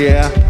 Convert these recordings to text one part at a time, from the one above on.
Yeah.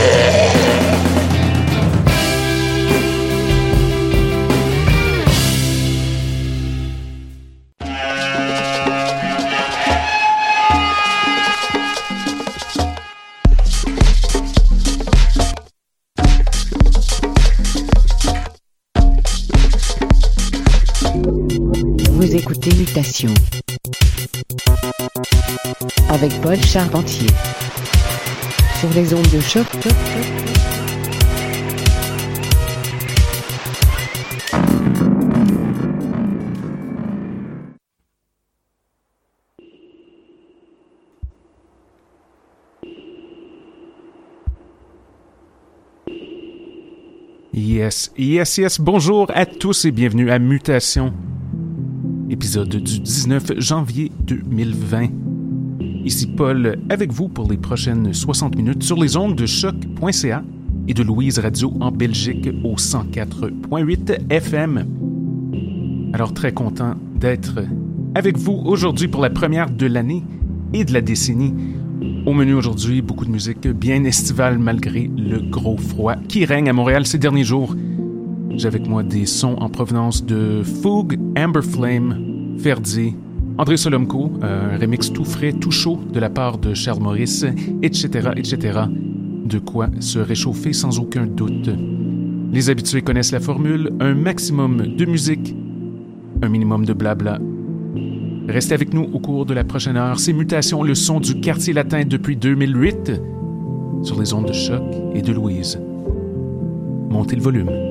Charpentier sur les ondes de choc. Yes, yes, yes. Bonjour à tous et bienvenue à Mutation, épisode du 19 janvier 2020. Ici Paul avec vous pour les prochaines 60 minutes sur les ondes de choc.ca et de Louise Radio en Belgique au 104.8 FM. Alors très content d'être avec vous aujourd'hui pour la première de l'année et de la décennie. Au menu aujourd'hui, beaucoup de musique bien estivale malgré le gros froid qui règne à Montréal ces derniers jours. J'ai avec moi des sons en provenance de Foug, Amber Flame, Ferdi, André Solomko, un remix tout frais, tout chaud de la part de Charles Maurice, etc., etc. De quoi se réchauffer sans aucun doute. Les habitués connaissent la formule, un maximum de musique, un minimum de blabla. Restez avec nous au cours de la prochaine heure. C'est Mutations, le son du quartier latin depuis 2008, sur les ondes de choc et de Louise. Montez le volume.